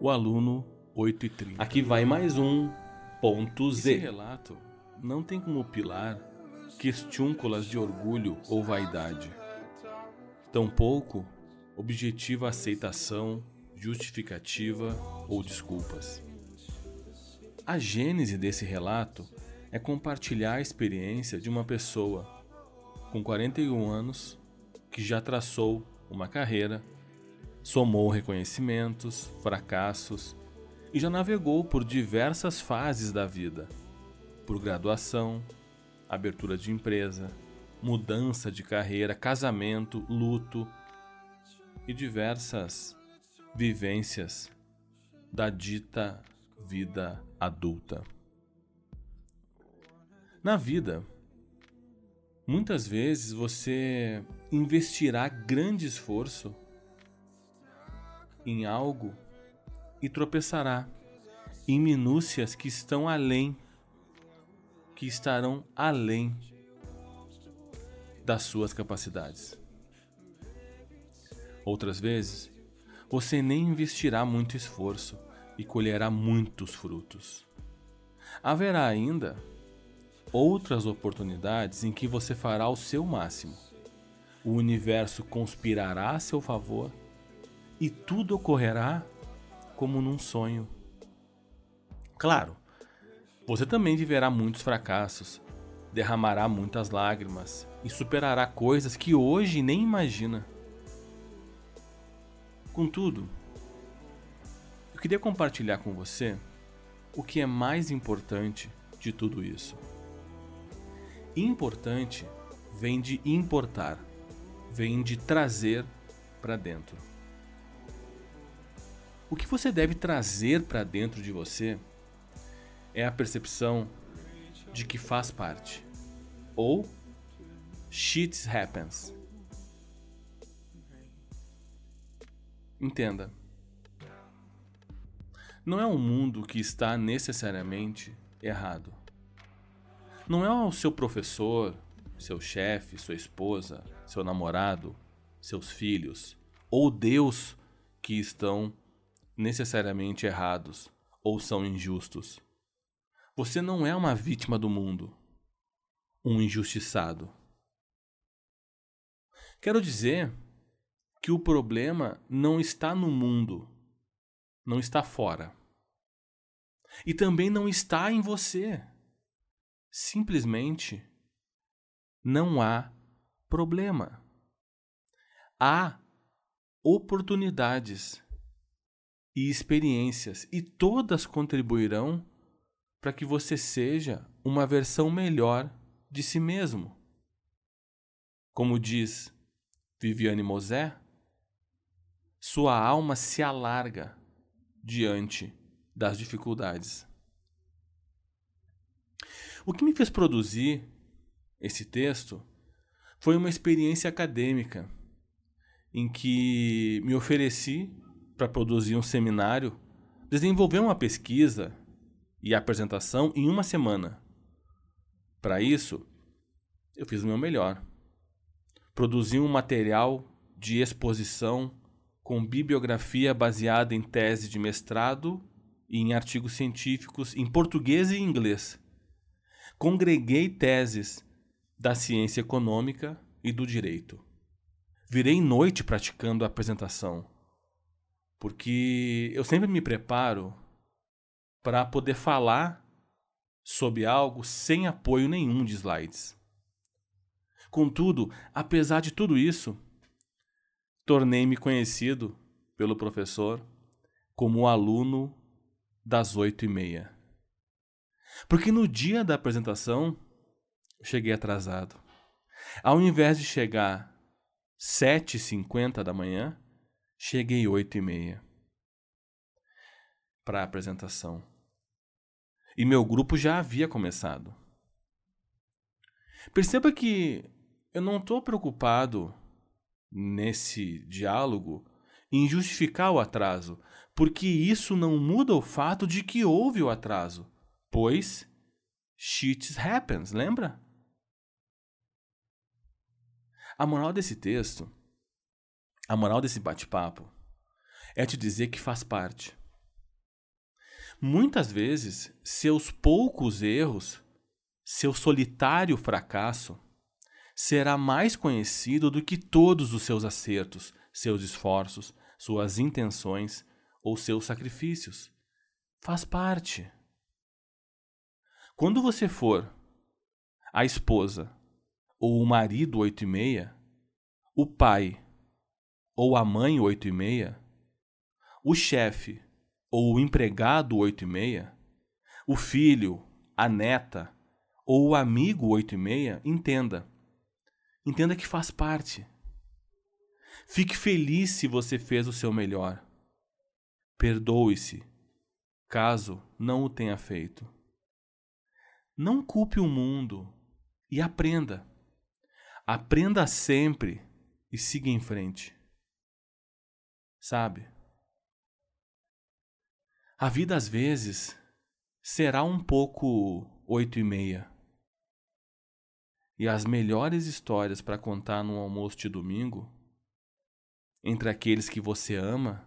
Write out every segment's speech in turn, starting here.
O aluno 8 e 30. Aqui vai mais um ponto Z. Esse relato não tem como pilar questiúnculas de orgulho ou vaidade. Tampouco objetiva aceitação, justificativa ou desculpas. A gênese desse relato é compartilhar a experiência de uma pessoa com 41 anos que já traçou uma carreira, somou reconhecimentos, fracassos e já navegou por diversas fases da vida por graduação, abertura de empresa, mudança de carreira, casamento, luto e diversas vivências da dita vida adulta. Na vida, muitas vezes você investirá grande esforço em algo e tropeçará em minúcias que estão além que estarão além das suas capacidades. Outras vezes, você nem investirá muito esforço e colherá muitos frutos. Haverá ainda outras oportunidades em que você fará o seu máximo. O universo conspirará a seu favor e tudo ocorrerá como num sonho. Claro, você também viverá muitos fracassos, derramará muitas lágrimas e superará coisas que hoje nem imagina. Contudo, eu queria compartilhar com você o que é mais importante de tudo isso. Importante vem de importar, vem de trazer para dentro. O que você deve trazer para dentro de você é a percepção de que faz parte. Ou shit happens. Entenda. Não é um mundo que está necessariamente errado. Não é o seu professor, seu chefe, sua esposa, seu namorado, seus filhos ou Deus que estão necessariamente errados ou são injustos. Você não é uma vítima do mundo, um injustiçado. Quero dizer que o problema não está no mundo, não está fora. E também não está em você. Simplesmente não há problema. Há oportunidades e experiências, e todas contribuirão para que você seja uma versão melhor de si mesmo. Como diz Viviane Mosé, sua alma se alarga diante das dificuldades. O que me fez produzir esse texto foi uma experiência acadêmica em que me ofereci para produzir um seminário, desenvolver uma pesquisa e apresentação em uma semana. Para isso, eu fiz o meu melhor. Produzi um material de exposição com bibliografia baseada em tese de mestrado em artigos científicos em português e inglês. Congreguei teses da ciência econômica e do direito. Virei noite praticando a apresentação, porque eu sempre me preparo para poder falar sobre algo sem apoio nenhum de slides. Contudo, apesar de tudo isso, tornei-me conhecido pelo professor como o aluno das oito e meia. Porque no dia da apresentação, eu cheguei atrasado. Ao invés de chegar sete e cinquenta da manhã, cheguei oito e meia para a apresentação e meu grupo já havia começado. Perceba que eu não estou preocupado nesse diálogo em justificar o atraso, porque isso não muda o fato de que houve o atraso. Pois shit happens, lembra? A moral desse texto, a moral desse bate-papo, é te dizer que faz parte. Muitas vezes, seus poucos erros, seu solitário fracasso, será mais conhecido do que todos os seus acertos, seus esforços, suas intenções ou seus sacrifícios. Faz parte. Quando você for a esposa ou o marido oito e meia, o pai ou a mãe oito e meia, o chefe ou o empregado oito e meia, o filho, a neta ou o amigo oito e meia, entenda. Entenda que faz parte. Fique feliz se você fez o seu melhor. Perdoe-se, caso não o tenha feito. Não culpe o mundo e aprenda. Aprenda sempre e siga em frente. Sabe? A vida às vezes será um pouco oito e meia. E as melhores histórias para contar num almoço de domingo, entre aqueles que você ama,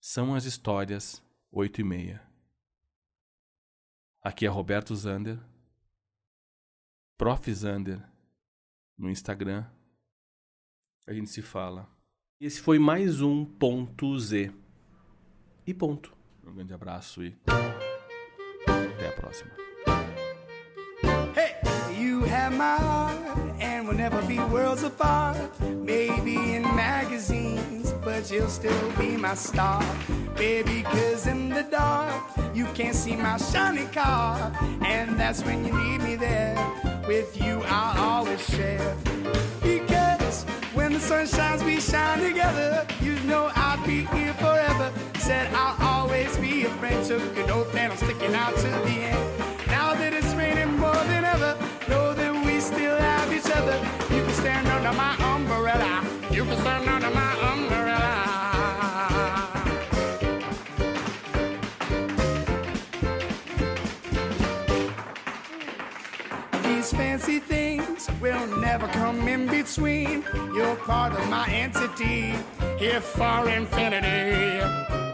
são as histórias oito e meia. Aqui é Roberto Zander, Prof. Zander, no Instagram. A gente se fala. Esse foi mais um ponto Z. E ponto. Um grande abraço e até a próxima. Hey, and we'll never be worlds apart. Maybe in magazines, but you'll still be my star. Baby, cause in the dark, you can't see my shiny car. And that's when you need me there. With you, I'll always share. Because when the sun shines, we shine together. You know I'll be here forever. Said I'll always be a friend. Took an oath and I'm sticking out to the end. Under my umbrella. You can stand under my umbrella. These fancy things will never come in between. You're part of my entity, here for infinity.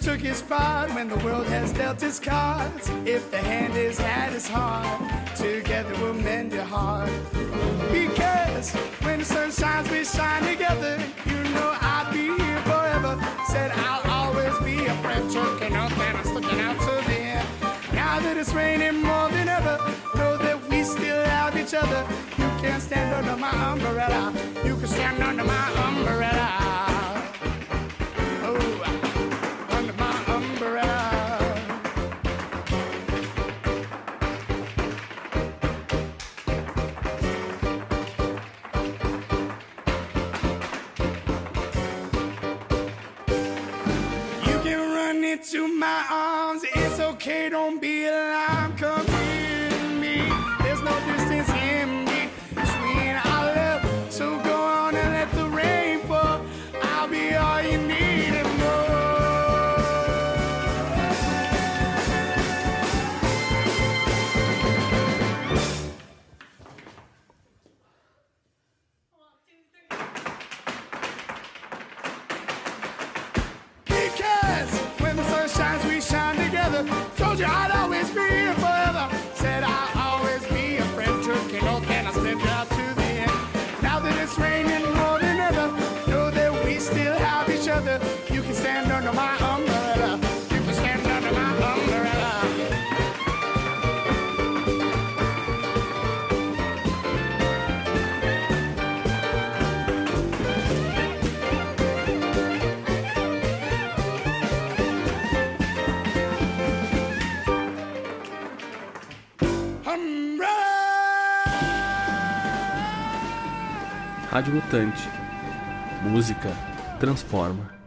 Took his part, when the world has dealt its cards, if the hand is had its heart, together we'll mend your heart. Because when the sun shines, we shine together. You know I'll be here forever. Said I'll always be a friend, choking up and I'm sticking out to the end. Now that it's raining more than ever, know that we still have each other. You can stand under my umbrella. You can stand under my umbrella. Okay, don't be alarmed. Come Rádio Mutante. Música transforma.